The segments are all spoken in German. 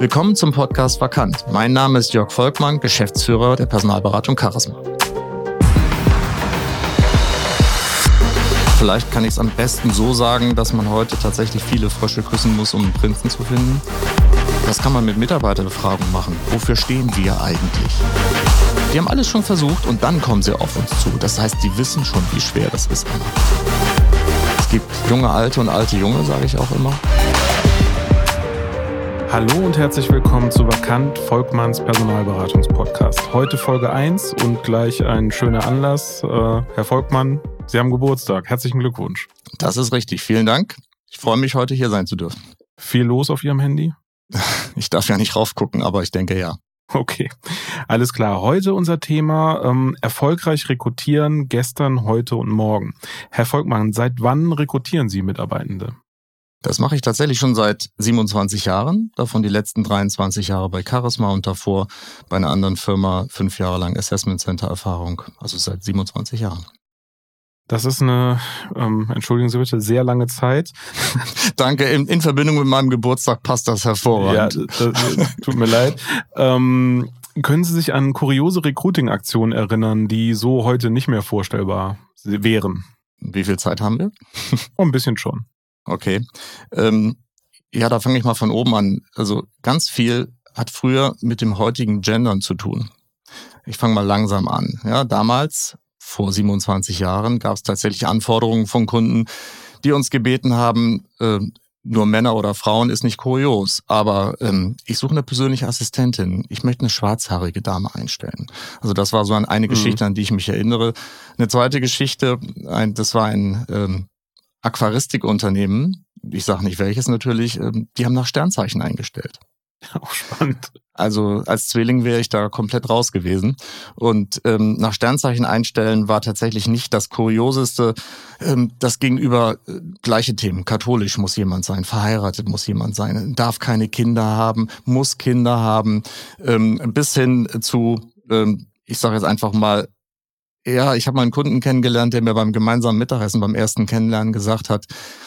Willkommen zum Podcast Vakant. Mein Name ist Jörg Volkmann, Geschäftsführer der Personalberatung Charisma. Vielleicht kann ich es am besten so sagen, dass man heute tatsächlich viele Frösche küssen muss, um einen Prinzen zu finden. Das kann man mit Mitarbeiterbefragungen machen. Wofür stehen wir eigentlich? Die haben alles schon versucht und dann kommen sie auf uns zu. Das heißt, die wissen schon, wie schwer das ist. Es gibt junge Alte und alte Junge, sage ich auch immer. Hallo und herzlich willkommen zu Vakant Volkmanns Personalberatungspodcast. Heute Folge 1 und gleich ein schöner Anlass. Äh, Herr Volkmann, Sie haben Geburtstag. Herzlichen Glückwunsch. Das ist richtig. Vielen Dank. Ich freue mich, heute hier sein zu dürfen. Viel los auf Ihrem Handy? Ich darf ja nicht raufgucken, aber ich denke ja. Okay, alles klar. Heute unser Thema ähm, erfolgreich rekrutieren gestern, heute und morgen. Herr Volkmann, seit wann rekrutieren Sie Mitarbeitende? Das mache ich tatsächlich schon seit 27 Jahren, davon die letzten 23 Jahre bei Charisma und davor bei einer anderen Firma fünf Jahre lang Assessment Center Erfahrung, also seit 27 Jahren. Das ist eine, ähm, entschuldigen Sie bitte, sehr lange Zeit. Danke, in, in, Verbindung mit meinem Geburtstag passt das hervorragend. Ja, das, tut mir leid. Ähm, können Sie sich an kuriose Recruiting-Aktionen erinnern, die so heute nicht mehr vorstellbar wären? Wie viel Zeit haben wir? Oh, ein bisschen schon. Okay. Ähm, ja, da fange ich mal von oben an. Also ganz viel hat früher mit dem heutigen Gendern zu tun. Ich fange mal langsam an. Ja, damals, vor 27 Jahren, gab es tatsächlich Anforderungen von Kunden, die uns gebeten haben, äh, nur Männer oder Frauen ist nicht kurios, aber ähm, ich suche eine persönliche Assistentin. Ich möchte eine schwarzhaarige Dame einstellen. Also das war so eine mhm. Geschichte, an die ich mich erinnere. Eine zweite Geschichte, ein, das war ein ähm, Aquaristikunternehmen, ich sage nicht welches natürlich, ähm, die haben nach Sternzeichen eingestellt. Auch spannend. Also als Zwilling wäre ich da komplett raus gewesen. Und ähm, nach Sternzeichen einstellen war tatsächlich nicht das Kurioseste. Ähm, das gegenüber äh, gleiche Themen. Katholisch muss jemand sein, verheiratet muss jemand sein, darf keine Kinder haben, muss Kinder haben, ähm, bis hin zu, ähm, ich sage jetzt einfach mal, ja, ich habe mal einen Kunden kennengelernt, der mir beim gemeinsamen Mittagessen, beim ersten Kennenlernen gesagt hat,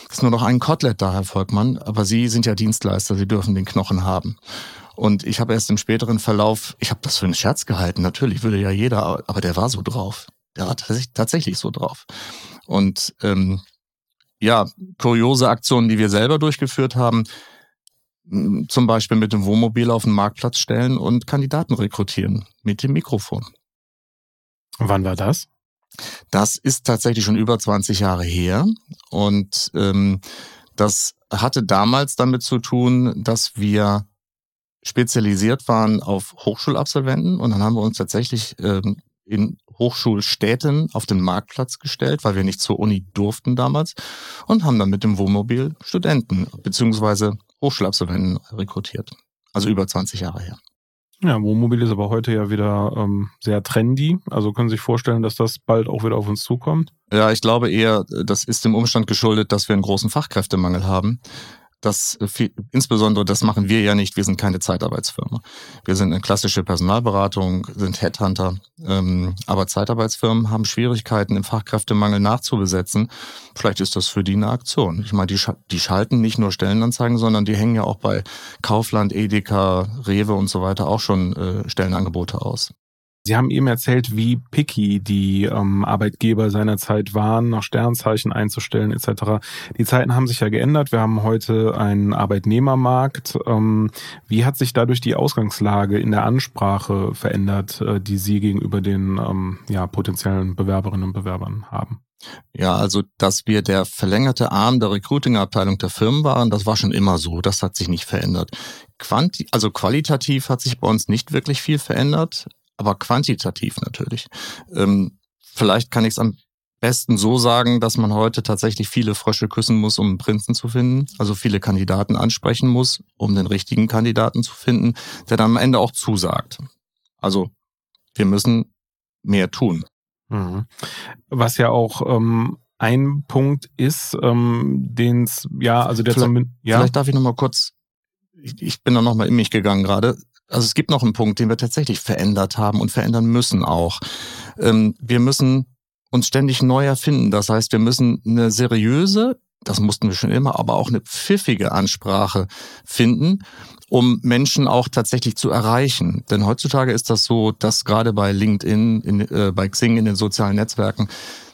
es ist nur noch ein Kotelett da, Herr Volkmann, aber Sie sind ja Dienstleister, Sie dürfen den Knochen haben. Und ich habe erst im späteren Verlauf, ich habe das für einen Scherz gehalten, natürlich würde ja jeder, aber der war so drauf. Der war tatsächlich so drauf. Und ähm, ja, kuriose Aktionen, die wir selber durchgeführt haben, zum Beispiel mit dem Wohnmobil auf den Marktplatz stellen und Kandidaten rekrutieren mit dem Mikrofon. Wann war das? Das ist tatsächlich schon über 20 Jahre her. Und ähm, das hatte damals damit zu tun, dass wir spezialisiert waren auf Hochschulabsolventen und dann haben wir uns tatsächlich ähm, in Hochschulstädten auf den Marktplatz gestellt, weil wir nicht zur Uni durften damals und haben dann mit dem Wohnmobil Studenten beziehungsweise Hochschulabsolventen rekrutiert. Also über 20 Jahre her. Ja, Wohnmobil ist aber heute ja wieder ähm, sehr trendy. Also können Sie sich vorstellen, dass das bald auch wieder auf uns zukommt? Ja, ich glaube eher, das ist dem Umstand geschuldet, dass wir einen großen Fachkräftemangel haben. Das äh, insbesondere, das machen wir ja nicht. Wir sind keine Zeitarbeitsfirma. Wir sind eine klassische Personalberatung, sind Headhunter. Ähm, aber Zeitarbeitsfirmen haben Schwierigkeiten, im Fachkräftemangel nachzubesetzen. Vielleicht ist das für die eine Aktion. Ich meine, die, die schalten nicht nur Stellenanzeigen, sondern die hängen ja auch bei Kaufland, Edeka, Rewe und so weiter auch schon äh, Stellenangebote aus. Sie haben eben erzählt, wie picky die ähm, Arbeitgeber seinerzeit waren, nach Sternzeichen einzustellen etc. Die Zeiten haben sich ja geändert. Wir haben heute einen Arbeitnehmermarkt. Ähm, wie hat sich dadurch die Ausgangslage in der Ansprache verändert, äh, die Sie gegenüber den ähm, ja, potenziellen Bewerberinnen und Bewerbern haben? Ja, also dass wir der verlängerte Arm der Recruiting-Abteilung der Firmen waren, das war schon immer so. Das hat sich nicht verändert. Quanti also qualitativ hat sich bei uns nicht wirklich viel verändert aber quantitativ natürlich. Ähm, vielleicht kann ich es am besten so sagen, dass man heute tatsächlich viele Frösche küssen muss, um einen Prinzen zu finden, also viele Kandidaten ansprechen muss, um den richtigen Kandidaten zu finden, der dann am Ende auch zusagt. Also wir müssen mehr tun. Mhm. Was ja auch ähm, ein Punkt ist, ähm, den es, ja, also der vielleicht, ja. Vielleicht darf ich nochmal kurz, ich, ich bin da nochmal in mich gegangen gerade. Also es gibt noch einen Punkt, den wir tatsächlich verändert haben und verändern müssen auch. Ähm, wir müssen uns ständig neu erfinden. Das heißt, wir müssen eine seriöse, das mussten wir schon immer, aber auch eine pfiffige Ansprache finden, um Menschen auch tatsächlich zu erreichen. Denn heutzutage ist das so, dass gerade bei LinkedIn, in, äh, bei Xing in den sozialen Netzwerken,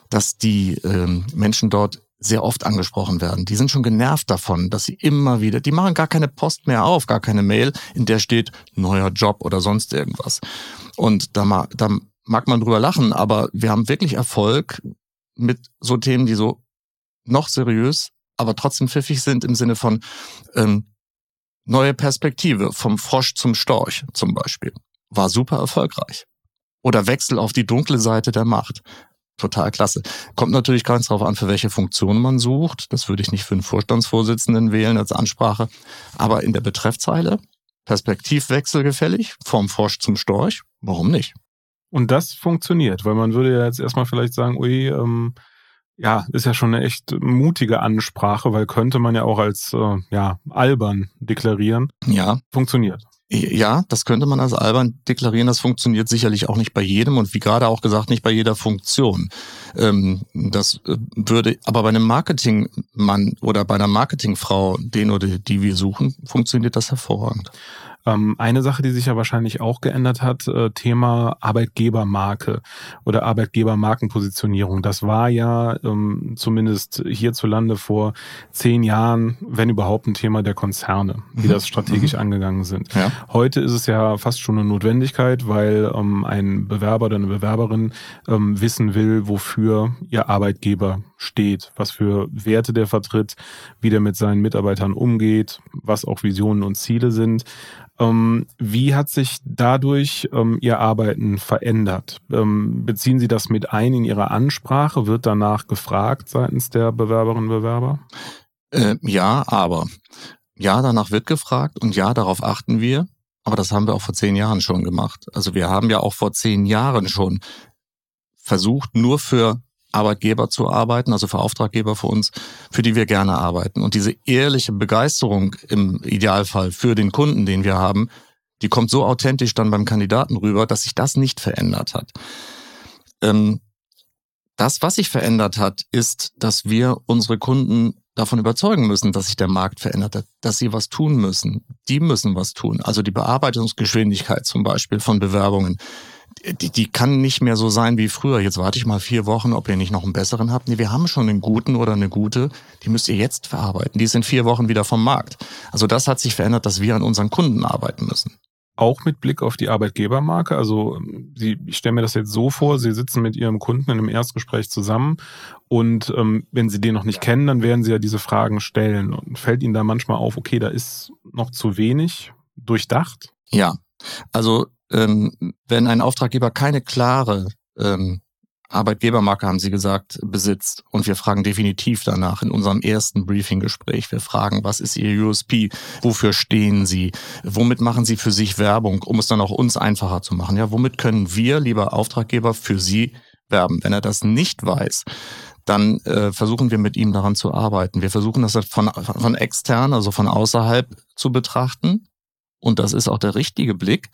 dass die ähm, Menschen dort sehr oft angesprochen werden. Die sind schon genervt davon, dass sie immer wieder, die machen gar keine Post mehr auf, gar keine Mail, in der steht neuer Job oder sonst irgendwas. Und da, da mag man drüber lachen, aber wir haben wirklich Erfolg mit so Themen, die so noch seriös, aber trotzdem pfiffig sind im Sinne von ähm, neue Perspektive, vom Frosch zum Storch zum Beispiel. War super erfolgreich. Oder Wechsel auf die dunkle Seite der Macht. Total klasse. Kommt natürlich ganz darauf an, für welche Funktion man sucht. Das würde ich nicht für einen Vorstandsvorsitzenden wählen als Ansprache. Aber in der Betreffzeile, Perspektivwechsel gefällig, vom Frosch zum Storch, warum nicht? Und das funktioniert, weil man würde ja jetzt erstmal vielleicht sagen, ui, ähm, ja, ist ja schon eine echt mutige Ansprache, weil könnte man ja auch als äh, ja, albern deklarieren. Ja. Funktioniert. Ja, das könnte man als albern deklarieren. Das funktioniert sicherlich auch nicht bei jedem und wie gerade auch gesagt, nicht bei jeder Funktion. Ähm, das äh, würde, aber bei einem Marketingmann oder bei einer Marketingfrau, den oder die wir suchen, funktioniert das hervorragend. Ähm, eine Sache, die sich ja wahrscheinlich auch geändert hat, äh, Thema Arbeitgebermarke oder Arbeitgebermarkenpositionierung. Das war ja ähm, zumindest hierzulande vor zehn Jahren, wenn überhaupt, ein Thema der Konzerne, die mhm. das strategisch mhm. angegangen sind. Ja. Heute ist es ja fast schon eine Notwendigkeit, weil ähm, ein Bewerber oder eine Bewerberin ähm, wissen will, wofür ihr Arbeitgeber steht, was für Werte der vertritt, wie der mit seinen Mitarbeitern umgeht, was auch Visionen und Ziele sind. Ähm, wie hat sich dadurch ähm, Ihr Arbeiten verändert? Ähm, beziehen Sie das mit ein in Ihre Ansprache? Wird danach gefragt seitens der Bewerberinnen und Bewerber? Äh, ja, aber. Ja, danach wird gefragt und ja, darauf achten wir. Aber das haben wir auch vor zehn Jahren schon gemacht. Also wir haben ja auch vor zehn Jahren schon versucht, nur für Arbeitgeber zu arbeiten, also für Auftraggeber für uns, für die wir gerne arbeiten. Und diese ehrliche Begeisterung im Idealfall für den Kunden, den wir haben, die kommt so authentisch dann beim Kandidaten rüber, dass sich das nicht verändert hat. Ähm, das, was sich verändert hat, ist, dass wir unsere Kunden davon überzeugen müssen, dass sich der Markt verändert hat, dass sie was tun müssen. Die müssen was tun. Also die Bearbeitungsgeschwindigkeit zum Beispiel von Bewerbungen, die, die kann nicht mehr so sein wie früher. Jetzt warte ich mal vier Wochen, ob ihr nicht noch einen besseren habt. Nee, wir haben schon einen guten oder eine gute. Die müsst ihr jetzt verarbeiten. Die ist in vier Wochen wieder vom Markt. Also das hat sich verändert, dass wir an unseren Kunden arbeiten müssen. Auch mit Blick auf die Arbeitgebermarke. Also Sie, ich stelle mir das jetzt so vor, Sie sitzen mit Ihrem Kunden in einem Erstgespräch zusammen und ähm, wenn Sie den noch nicht kennen, dann werden Sie ja diese Fragen stellen. Und fällt Ihnen da manchmal auf, okay, da ist noch zu wenig durchdacht? Ja, also ähm, wenn ein Auftraggeber keine klare ähm, Arbeitgebermarke, haben Sie gesagt, besitzt. Und wir fragen definitiv danach in unserem ersten Briefinggespräch. Wir fragen, was ist Ihr USP? Wofür stehen Sie? Womit machen Sie für sich Werbung, um es dann auch uns einfacher zu machen? Ja, womit können wir, lieber Auftraggeber, für Sie werben? Wenn er das nicht weiß, dann äh, versuchen wir mit ihm daran zu arbeiten. Wir versuchen das von, von extern, also von außerhalb zu betrachten. Und das ist auch der richtige Blick.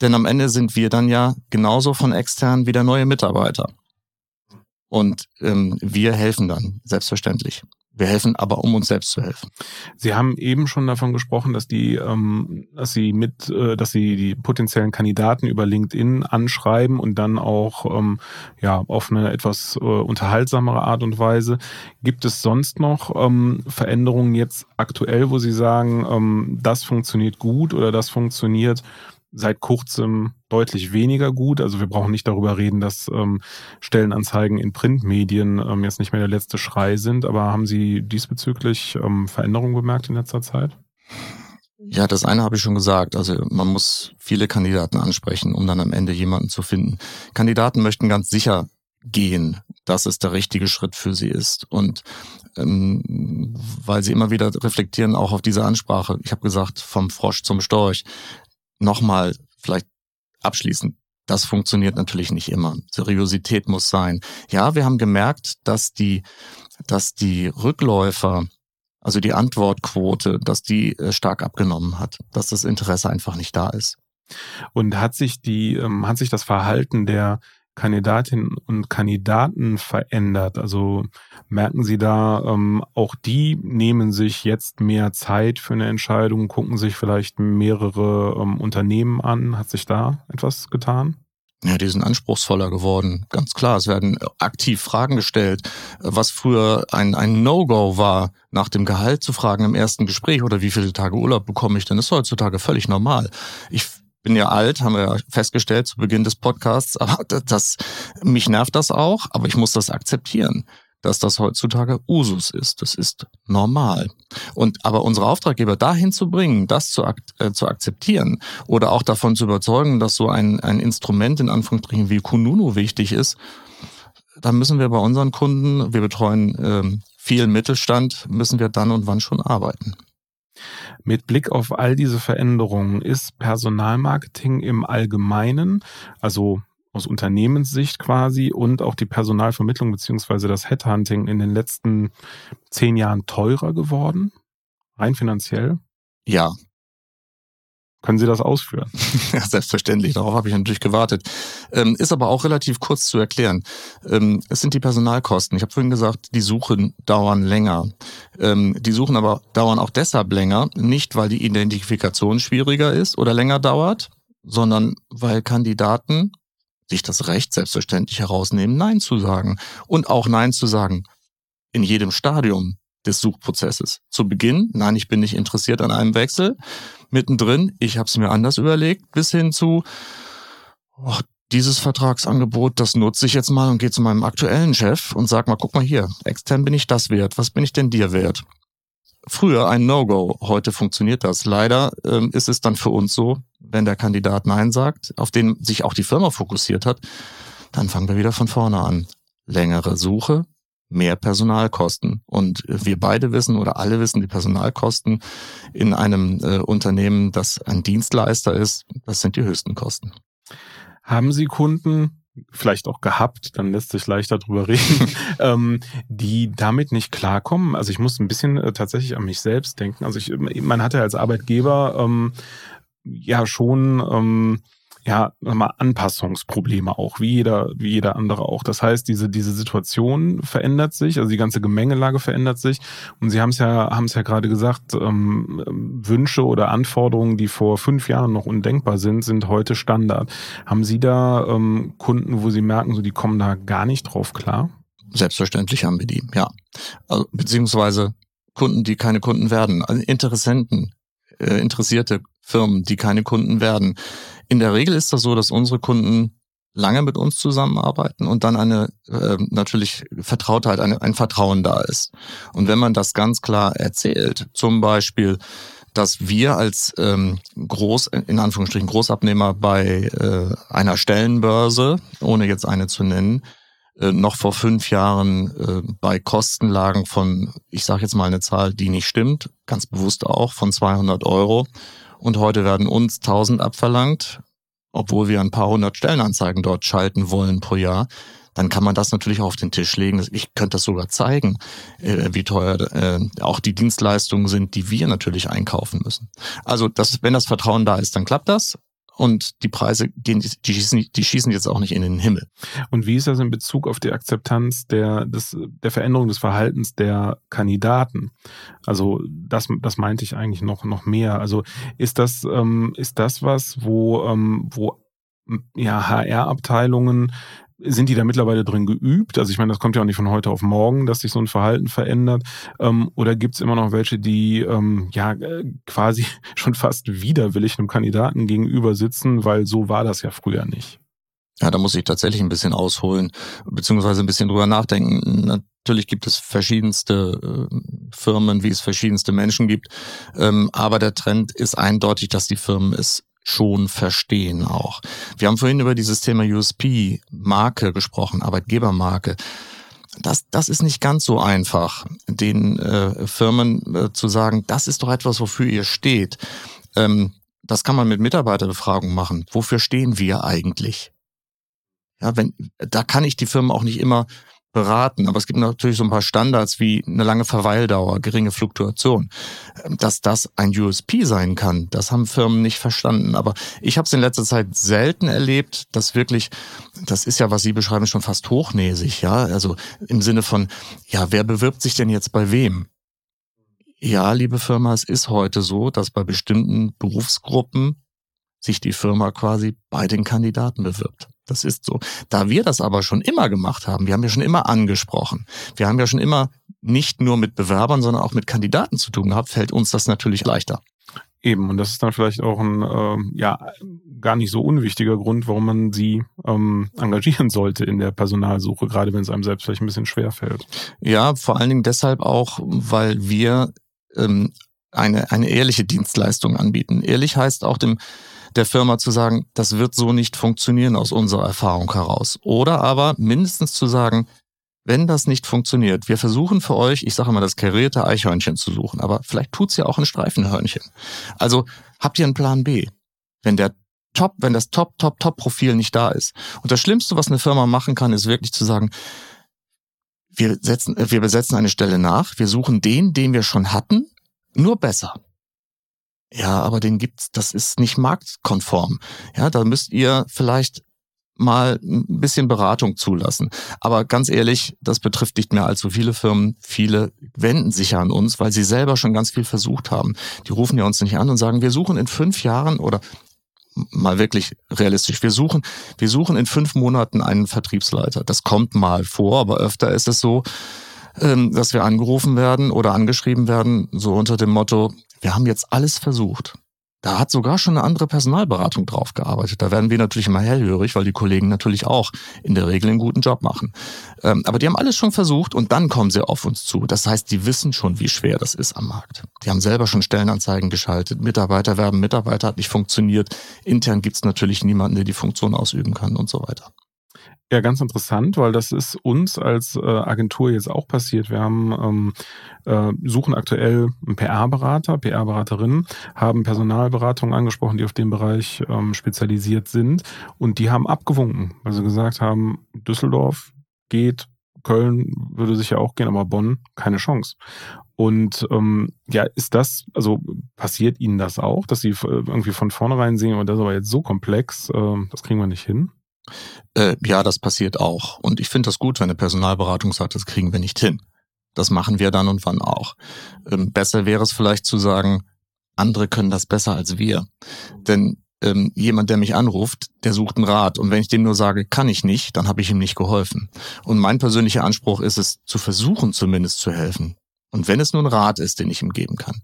Denn am Ende sind wir dann ja genauso von extern wie der neue Mitarbeiter. Und ähm, wir helfen dann, selbstverständlich. Wir helfen aber, um uns selbst zu helfen. Sie haben eben schon davon gesprochen, dass die, ähm, dass Sie mit, äh, dass Sie die potenziellen Kandidaten über LinkedIn anschreiben und dann auch ähm, ja auf eine etwas äh, unterhaltsamere Art und Weise. Gibt es sonst noch ähm, Veränderungen jetzt aktuell, wo Sie sagen, ähm, das funktioniert gut oder das funktioniert seit kurzem deutlich weniger gut. Also wir brauchen nicht darüber reden, dass ähm, Stellenanzeigen in Printmedien ähm, jetzt nicht mehr der letzte Schrei sind. Aber haben Sie diesbezüglich ähm, Veränderungen bemerkt in letzter Zeit? Ja, das eine habe ich schon gesagt. Also man muss viele Kandidaten ansprechen, um dann am Ende jemanden zu finden. Kandidaten möchten ganz sicher gehen, dass es der richtige Schritt für sie ist. Und ähm, weil sie immer wieder reflektieren, auch auf diese Ansprache. Ich habe gesagt, vom Frosch zum Storch nochmal vielleicht abschließend. Das funktioniert natürlich nicht immer. Seriosität muss sein. Ja, wir haben gemerkt, dass die, dass die Rückläufer, also die Antwortquote, dass die äh, stark abgenommen hat, dass das Interesse einfach nicht da ist. Und hat sich die, ähm, hat sich das Verhalten der Kandidatinnen und Kandidaten verändert? Also merken Sie da, ähm, auch die nehmen sich jetzt mehr Zeit für eine Entscheidung, gucken sich vielleicht mehrere ähm, Unternehmen an. Hat sich da etwas getan? Ja, die sind anspruchsvoller geworden. Ganz klar. Es werden aktiv Fragen gestellt. Was früher ein, ein No-Go war, nach dem Gehalt zu fragen im ersten Gespräch oder wie viele Tage Urlaub bekomme ich denn, ist heutzutage völlig normal. Ich bin ja alt, haben wir ja festgestellt zu Beginn des Podcasts, aber das, mich nervt das auch, aber ich muss das akzeptieren dass das heutzutage Usus ist. Das ist normal. Und aber unsere Auftraggeber dahin zu bringen, das zu, äh, zu akzeptieren oder auch davon zu überzeugen, dass so ein, ein Instrument in Anführungsstrichen wie Kununu wichtig ist, da müssen wir bei unseren Kunden, wir betreuen ähm, viel Mittelstand, müssen wir dann und wann schon arbeiten. Mit Blick auf all diese Veränderungen ist Personalmarketing im Allgemeinen, also aus Unternehmenssicht quasi und auch die Personalvermittlung beziehungsweise das Headhunting in den letzten zehn Jahren teurer geworden? Rein finanziell? Ja. Können Sie das ausführen? Ja, selbstverständlich. Darauf habe ich natürlich gewartet. Ähm, ist aber auch relativ kurz zu erklären. Ähm, es sind die Personalkosten. Ich habe vorhin gesagt, die Suchen dauern länger. Ähm, die Suchen aber dauern auch deshalb länger, nicht weil die Identifikation schwieriger ist oder länger dauert, sondern weil Kandidaten sich das Recht selbstverständlich herausnehmen, Nein zu sagen. Und auch Nein zu sagen in jedem Stadium des Suchprozesses. Zu Beginn, nein, ich bin nicht interessiert an einem Wechsel. Mittendrin, ich habe es mir anders überlegt, bis hin zu, oh, dieses Vertragsangebot, das nutze ich jetzt mal und gehe zu meinem aktuellen Chef und sag mal, guck mal hier, extern bin ich das wert, was bin ich denn dir wert? Früher ein No-Go, heute funktioniert das. Leider ähm, ist es dann für uns so, wenn der Kandidat Nein sagt, auf den sich auch die Firma fokussiert hat, dann fangen wir wieder von vorne an. Längere Suche, mehr Personalkosten. Und wir beide wissen oder alle wissen, die Personalkosten in einem äh, Unternehmen, das ein Dienstleister ist, das sind die höchsten Kosten. Haben Sie Kunden, vielleicht auch gehabt, dann lässt sich leichter drüber reden, ähm, die damit nicht klarkommen. Also ich muss ein bisschen äh, tatsächlich an mich selbst denken. Also ich, man hatte als Arbeitgeber ähm, ja schon ähm, ja, mal Anpassungsprobleme auch, wie jeder, wie jeder andere auch. Das heißt, diese, diese Situation verändert sich, also die ganze Gemengelage verändert sich. Und Sie haben es ja, haben es ja gerade gesagt, ähm, Wünsche oder Anforderungen, die vor fünf Jahren noch undenkbar sind, sind heute Standard. Haben Sie da ähm, Kunden, wo Sie merken, so die kommen da gar nicht drauf klar? Selbstverständlich haben wir die, ja. Also, beziehungsweise Kunden, die keine Kunden werden, also Interessenten, äh, interessierte Firmen, die keine Kunden werden. In der Regel ist das so, dass unsere Kunden lange mit uns zusammenarbeiten und dann eine äh, natürlich Vertrautheit, eine, ein Vertrauen da ist. Und wenn man das ganz klar erzählt, zum Beispiel, dass wir als ähm, Groß, in Anführungsstrichen Großabnehmer bei äh, einer Stellenbörse, ohne jetzt eine zu nennen, äh, noch vor fünf Jahren äh, bei Kostenlagen von, ich sage jetzt mal eine Zahl, die nicht stimmt, ganz bewusst auch, von 200 Euro. Und heute werden uns 1000 abverlangt, obwohl wir ein paar hundert Stellenanzeigen dort schalten wollen pro Jahr. Dann kann man das natürlich auch auf den Tisch legen. Ich könnte das sogar zeigen, äh, wie teuer äh, auch die Dienstleistungen sind, die wir natürlich einkaufen müssen. Also das, wenn das Vertrauen da ist, dann klappt das und die Preise gehen, die schießen, die schießen jetzt auch nicht in den Himmel. Und wie ist das in Bezug auf die Akzeptanz der, des, der Veränderung des Verhaltens der Kandidaten? Also das, das meinte ich eigentlich noch, noch mehr. Also ist das, ähm, ist das was, wo, ähm, wo ja, HR-Abteilungen sind die da mittlerweile drin geübt? Also ich meine, das kommt ja auch nicht von heute auf morgen, dass sich so ein Verhalten verändert. Ähm, oder gibt es immer noch welche, die ähm, ja äh, quasi schon fast widerwillig einem Kandidaten gegenüber sitzen, weil so war das ja früher nicht? Ja, da muss ich tatsächlich ein bisschen ausholen, beziehungsweise ein bisschen drüber nachdenken. Natürlich gibt es verschiedenste äh, Firmen, wie es verschiedenste Menschen gibt. Ähm, aber der Trend ist eindeutig, dass die Firmen es schon verstehen auch. Wir haben vorhin über dieses Thema USP, Marke gesprochen, Arbeitgebermarke. Das, das ist nicht ganz so einfach, den äh, Firmen äh, zu sagen, das ist doch etwas, wofür ihr steht. Ähm, das kann man mit Mitarbeiterbefragung machen. Wofür stehen wir eigentlich? Ja, wenn, da kann ich die Firmen auch nicht immer beraten. Aber es gibt natürlich so ein paar Standards wie eine lange Verweildauer, geringe Fluktuation. Ähm, dass das ein USP sein kann, das haben Firmen nicht verstanden. Aber ich habe es in letzter Zeit selten erlebt, dass wirklich, das ist ja, was Sie beschreiben, schon fast hochnäsig, ja. Also im Sinne von, ja, wer bewirbt sich denn jetzt bei wem? Ja, liebe Firma, es ist heute so, dass bei bestimmten Berufsgruppen sich die Firma quasi bei den Kandidaten bewirbt. Das ist so. Da wir das aber schon immer gemacht haben, wir haben ja schon immer angesprochen, wir haben ja schon immer nicht nur mit Bewerbern, sondern auch mit Kandidaten zu tun gehabt, fällt uns das natürlich leichter. Eben, und das ist dann vielleicht auch ein äh, ja gar nicht so unwichtiger Grund, warum man sie ähm, engagieren sollte in der Personalsuche, gerade wenn es einem selbst vielleicht ein bisschen schwer fällt. Ja, vor allen Dingen deshalb auch, weil wir ähm, eine, eine ehrliche Dienstleistung anbieten. Ehrlich heißt auch dem der Firma zu sagen, das wird so nicht funktionieren aus unserer Erfahrung heraus. Oder aber mindestens zu sagen, wenn das nicht funktioniert, wir versuchen für euch, ich sage immer, das karierte Eichhörnchen zu suchen, aber vielleicht tut's ja auch ein Streifenhörnchen. Also habt ihr einen Plan B? Wenn der Top, wenn das Top, Top, Top-Profil nicht da ist. Und das Schlimmste, was eine Firma machen kann, ist wirklich zu sagen, wir, setzen, wir besetzen eine Stelle nach, wir suchen den, den wir schon hatten, nur besser. Ja, aber den gibt's, das ist nicht marktkonform. Ja, da müsst ihr vielleicht mal ein bisschen Beratung zulassen. Aber ganz ehrlich, das betrifft nicht mehr allzu viele Firmen. Viele wenden sich ja an uns, weil sie selber schon ganz viel versucht haben. Die rufen ja uns nicht an und sagen, wir suchen in fünf Jahren oder mal wirklich realistisch. Wir suchen, wir suchen in fünf Monaten einen Vertriebsleiter. Das kommt mal vor, aber öfter ist es so, ähm, dass wir angerufen werden oder angeschrieben werden, so unter dem Motto, wir haben jetzt alles versucht. Da hat sogar schon eine andere Personalberatung drauf gearbeitet. Da werden wir natürlich immer hellhörig, weil die Kollegen natürlich auch in der Regel einen guten Job machen. Ähm, aber die haben alles schon versucht und dann kommen sie auf uns zu. Das heißt, die wissen schon, wie schwer das ist am Markt. Die haben selber schon Stellenanzeigen geschaltet, Mitarbeiter werben, Mitarbeiter hat nicht funktioniert. Intern gibt's natürlich niemanden, der die Funktion ausüben kann und so weiter. Ja, ganz interessant, weil das ist uns als äh, Agentur jetzt auch passiert. Wir haben ähm, äh, suchen aktuell einen PR-Berater, PR-Beraterinnen, haben Personalberatungen angesprochen, die auf dem Bereich ähm, spezialisiert sind und die haben abgewunken, weil sie gesagt haben, Düsseldorf geht, Köln würde sicher auch gehen, aber Bonn keine Chance. Und ähm, ja, ist das, also passiert Ihnen das auch, dass Sie irgendwie von vornherein sehen, und das ist aber jetzt so komplex, äh, das kriegen wir nicht hin? Äh, ja, das passiert auch. Und ich finde das gut, wenn eine Personalberatung sagt, das kriegen wir nicht hin. Das machen wir dann und wann auch. Ähm, besser wäre es vielleicht zu sagen, andere können das besser als wir. Denn ähm, jemand, der mich anruft, der sucht einen Rat. Und wenn ich dem nur sage, kann ich nicht, dann habe ich ihm nicht geholfen. Und mein persönlicher Anspruch ist es, zu versuchen zumindest zu helfen. Und wenn es nur ein Rat ist, den ich ihm geben kann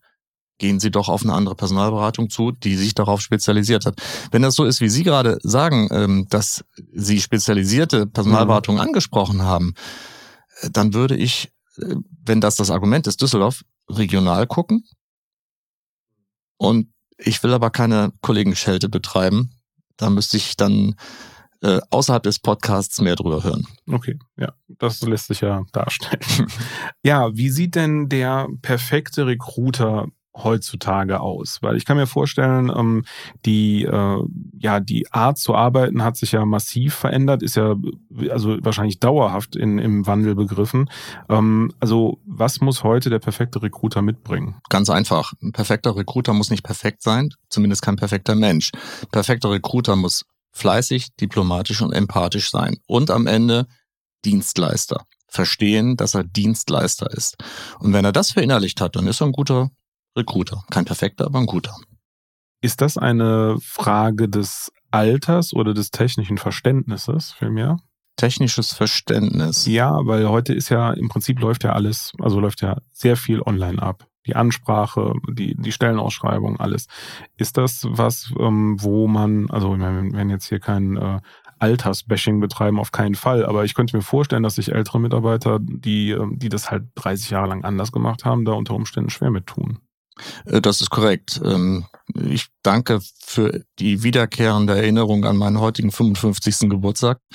gehen Sie doch auf eine andere Personalberatung zu, die sich darauf spezialisiert hat. Wenn das so ist, wie Sie gerade sagen, ähm, dass Sie spezialisierte Personalberatung mhm. angesprochen haben, äh, dann würde ich, äh, wenn das das Argument ist, Düsseldorf regional gucken. Und ich will aber keine Kollegenschelte betreiben. Da müsste ich dann äh, außerhalb des Podcasts mehr drüber hören. Okay, ja, das lässt sich ja darstellen. ja, wie sieht denn der perfekte Recruiter heutzutage aus? Weil ich kann mir vorstellen, ähm, die, äh, ja, die Art zu arbeiten hat sich ja massiv verändert, ist ja also wahrscheinlich dauerhaft in, im Wandel begriffen. Ähm, also was muss heute der perfekte Recruiter mitbringen? Ganz einfach. Ein perfekter Recruiter muss nicht perfekt sein, zumindest kein perfekter Mensch. Perfekter Recruiter muss fleißig, diplomatisch und empathisch sein. Und am Ende Dienstleister verstehen, dass er Dienstleister ist. Und wenn er das verinnerlicht hat, dann ist er ein guter Recruiter. Kein perfekter, aber ein guter. Ist das eine Frage des Alters oder des technischen Verständnisses vielmehr? Technisches Verständnis. Ja, weil heute ist ja im Prinzip läuft ja alles, also läuft ja sehr viel online ab. Die Ansprache, die, die Stellenausschreibung, alles. Ist das was, ähm, wo man, also wir werden jetzt hier kein äh, Altersbashing betreiben, auf keinen Fall. Aber ich könnte mir vorstellen, dass sich ältere Mitarbeiter, die, ähm, die das halt 30 Jahre lang anders gemacht haben, da unter Umständen schwer mit tun. Äh, das ist korrekt. Ähm, ich danke für die wiederkehrende Erinnerung an meinen heutigen 55. Geburtstag.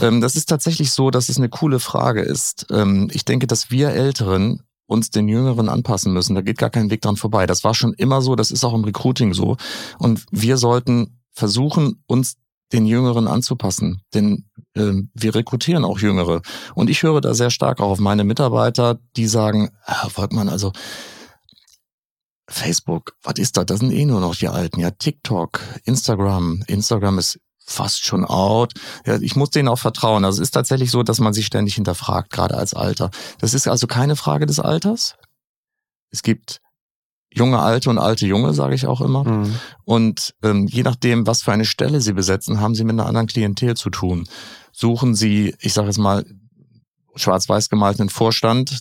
Ähm, das ist tatsächlich so, dass es eine coole Frage ist. Ähm, ich denke, dass wir Älteren uns den Jüngeren anpassen müssen. Da geht gar kein Weg dran vorbei. Das war schon immer so, das ist auch im Recruiting so. Und wir sollten versuchen, uns den Jüngeren anzupassen. Denn wir rekrutieren auch Jüngere. Und ich höre da sehr stark auch auf meine Mitarbeiter, die sagen, Herr Volkmann, also Facebook, was ist das? Das sind eh nur noch die Alten. Ja, TikTok, Instagram. Instagram ist fast schon out. Ja, ich muss denen auch vertrauen. Also es ist tatsächlich so, dass man sich ständig hinterfragt, gerade als Alter. Das ist also keine Frage des Alters. Es gibt junge Alte und alte Junge, sage ich auch immer. Mhm. Und ähm, je nachdem, was für eine Stelle sie besetzen, haben sie mit einer anderen Klientel zu tun. Suchen sie, ich sage jetzt mal, schwarz-weiß gemalten Vorstand,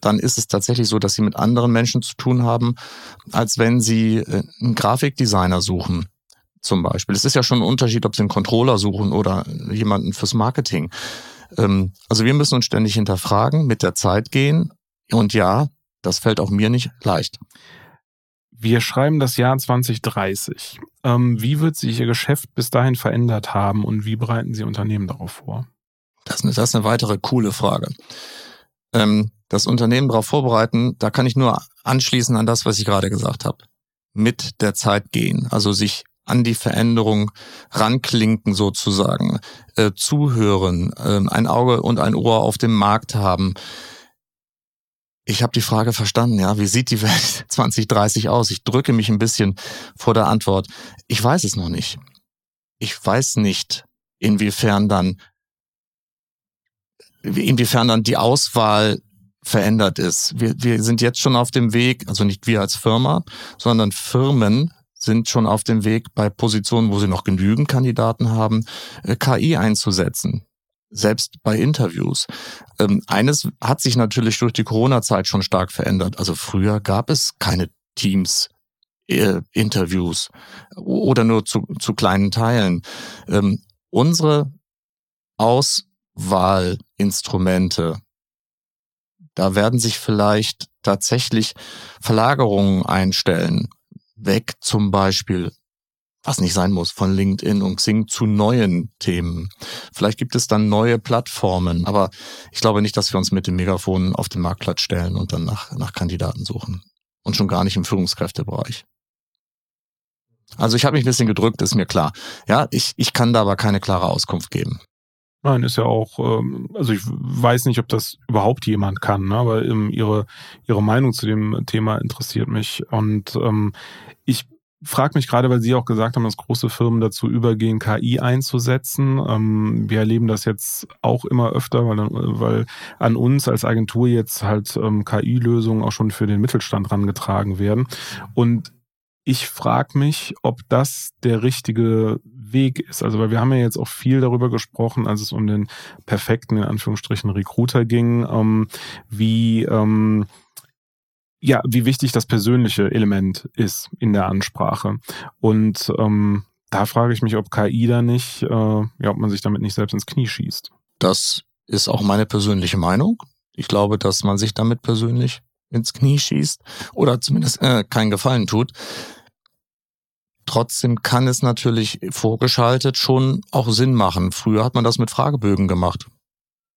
dann ist es tatsächlich so, dass sie mit anderen Menschen zu tun haben, als wenn sie äh, einen Grafikdesigner suchen. Zum Beispiel. Es ist ja schon ein Unterschied, ob sie einen Controller suchen oder jemanden fürs Marketing. Ähm, also wir müssen uns ständig hinterfragen, mit der Zeit gehen. Und ja, das fällt auch mir nicht leicht. Wir schreiben das Jahr 2030. Ähm, wie wird sich Ihr Geschäft bis dahin verändert haben und wie bereiten Sie Unternehmen darauf vor? Das ist eine, das ist eine weitere coole Frage. Ähm, das Unternehmen darauf vorbereiten, da kann ich nur anschließen an das, was ich gerade gesagt habe. Mit der Zeit gehen, also sich an die Veränderung ranklinken sozusagen, äh, zuhören, äh, ein Auge und ein Ohr auf dem Markt haben, ich habe die Frage verstanden, ja. Wie sieht die Welt 2030 aus? Ich drücke mich ein bisschen vor der Antwort. Ich weiß es noch nicht. Ich weiß nicht, inwiefern dann, inwiefern dann die Auswahl verändert ist. Wir, wir sind jetzt schon auf dem Weg, also nicht wir als Firma, sondern Firmen sind schon auf dem Weg, bei Positionen, wo sie noch genügend Kandidaten haben, äh, KI einzusetzen selbst bei Interviews. Ähm, eines hat sich natürlich durch die Corona-Zeit schon stark verändert. Also früher gab es keine Teams. Äh, Interviews oder nur zu, zu kleinen Teilen. Ähm, unsere Auswahlinstrumente, da werden sich vielleicht tatsächlich Verlagerungen einstellen. Weg zum Beispiel was nicht sein muss, von LinkedIn und Xing zu neuen Themen. Vielleicht gibt es dann neue Plattformen, aber ich glaube nicht, dass wir uns mit dem Megafon auf den Marktplatz stellen und dann nach, nach Kandidaten suchen. Und schon gar nicht im Führungskräftebereich. Also ich habe mich ein bisschen gedrückt, ist mir klar. Ja, ich, ich kann da aber keine klare Auskunft geben. Nein, ist ja auch, ähm, also ich weiß nicht, ob das überhaupt jemand kann, ne? aber ähm, ihre, ihre Meinung zu dem Thema interessiert mich. Und ähm, ich frage mich gerade, weil Sie auch gesagt haben, dass große Firmen dazu übergehen, KI einzusetzen. Ähm, wir erleben das jetzt auch immer öfter, weil, weil an uns als Agentur jetzt halt ähm, KI-Lösungen auch schon für den Mittelstand rangetragen werden. Und ich frage mich, ob das der richtige Weg ist. Also, weil wir haben ja jetzt auch viel darüber gesprochen, als es um den perfekten, in Anführungsstrichen, Recruiter ging, ähm, wie ähm, ja, wie wichtig das persönliche Element ist in der Ansprache. Und ähm, da frage ich mich, ob KI da nicht, äh, ja, ob man sich damit nicht selbst ins Knie schießt. Das ist auch meine persönliche Meinung. Ich glaube, dass man sich damit persönlich ins Knie schießt oder zumindest äh, keinen Gefallen tut. Trotzdem kann es natürlich vorgeschaltet schon auch Sinn machen. Früher hat man das mit Fragebögen gemacht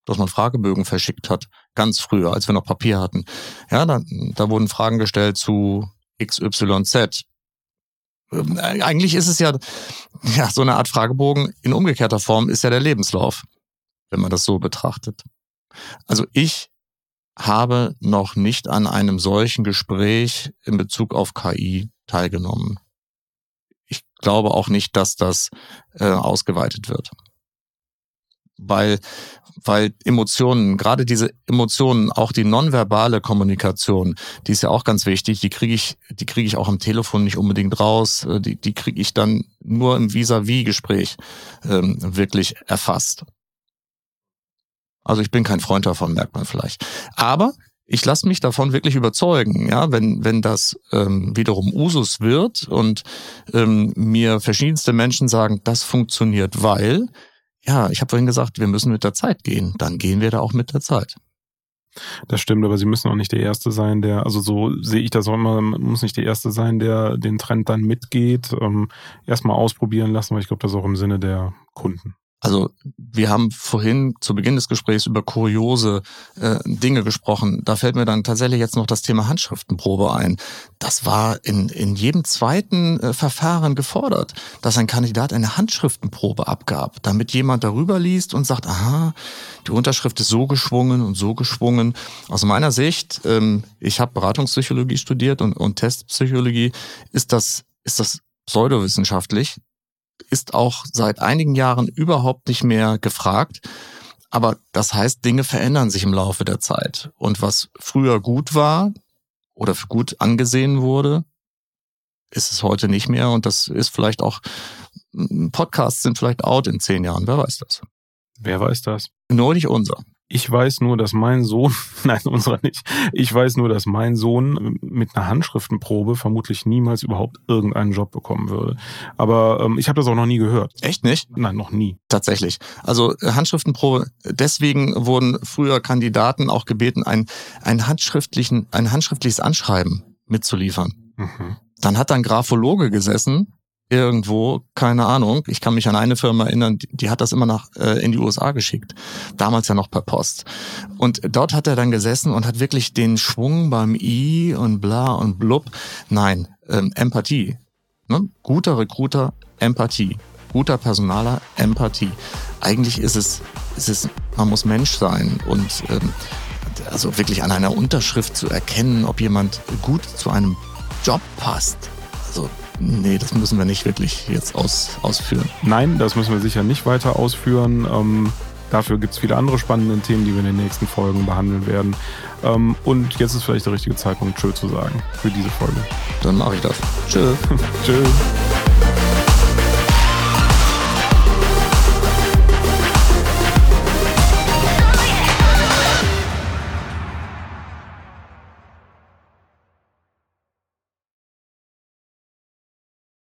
dass man Fragebögen verschickt hat, ganz früher, als wir noch Papier hatten. Ja, da, da wurden Fragen gestellt zu XYZ. Ähm, eigentlich ist es ja, ja, so eine Art Fragebogen in umgekehrter Form ist ja der Lebenslauf, wenn man das so betrachtet. Also ich habe noch nicht an einem solchen Gespräch in Bezug auf KI teilgenommen. Ich glaube auch nicht, dass das äh, ausgeweitet wird weil, weil Emotionen, gerade diese Emotionen, auch die nonverbale Kommunikation, die ist ja auch ganz wichtig, die kriege ich, die kriege ich auch am Telefon nicht unbedingt raus, äh, die, die kriege ich dann nur im Vis-à-vis-Gespräch ähm, wirklich erfasst. Also ich bin kein Freund davon, merkt man vielleicht. Aber ich lasse mich davon wirklich überzeugen, ja, wenn, wenn das ähm, wiederum Usus wird und ähm, mir verschiedenste Menschen sagen, das funktioniert, weil ja, ich habe vorhin gesagt, wir müssen mit der Zeit gehen. Dann gehen wir da auch mit der Zeit. Das stimmt, aber sie müssen auch nicht der Erste sein, der, also so sehe ich das auch immer, muss nicht der Erste sein, der den Trend dann mitgeht. Ähm, erstmal ausprobieren lassen, weil ich glaube, das ist auch im Sinne der Kunden. Also wir haben vorhin zu Beginn des Gesprächs über kuriose äh, Dinge gesprochen. Da fällt mir dann tatsächlich jetzt noch das Thema Handschriftenprobe ein. Das war in, in jedem zweiten äh, Verfahren gefordert, dass ein Kandidat eine Handschriftenprobe abgab, damit jemand darüber liest und sagt, aha, die Unterschrift ist so geschwungen und so geschwungen. Aus meiner Sicht, ähm, ich habe Beratungspsychologie studiert und, und Testpsychologie, ist das, ist das pseudowissenschaftlich ist auch seit einigen Jahren überhaupt nicht mehr gefragt. Aber das heißt, Dinge verändern sich im Laufe der Zeit. Und was früher gut war oder für gut angesehen wurde, ist es heute nicht mehr. Und das ist vielleicht auch, Podcasts sind vielleicht out in zehn Jahren. Wer weiß das? Wer weiß das? Nur nicht unser. Ich weiß nur, dass mein Sohn, nein, unserer nicht, ich weiß nur, dass mein Sohn mit einer Handschriftenprobe vermutlich niemals überhaupt irgendeinen Job bekommen würde. Aber ähm, ich habe das auch noch nie gehört. Echt nicht? Nein, noch nie. Tatsächlich. Also äh, Handschriftenprobe, deswegen wurden früher Kandidaten auch gebeten, ein, ein, handschriftlichen, ein handschriftliches Anschreiben mitzuliefern. Mhm. Dann hat ein Graphologe gesessen irgendwo, keine Ahnung. Ich kann mich an eine Firma erinnern, die, die hat das immer nach äh, in die USA geschickt. Damals ja noch per Post. Und dort hat er dann gesessen und hat wirklich den Schwung beim I und bla und blub. Nein, ähm, Empathie. Ne? Guter Recruiter, Empathie. Guter Personaler, Empathie. Eigentlich ist es, ist es, man muss Mensch sein und ähm, also wirklich an einer Unterschrift zu erkennen, ob jemand gut zu einem Job passt. Also Nee, das müssen wir nicht wirklich jetzt aus, ausführen. Nein, das müssen wir sicher nicht weiter ausführen. Ähm, dafür gibt es viele andere spannende Themen, die wir in den nächsten Folgen behandeln werden. Ähm, und jetzt ist vielleicht der richtige Zeitpunkt, Tschö zu sagen für diese Folge. Dann mache ich das. Tschö. Tschö.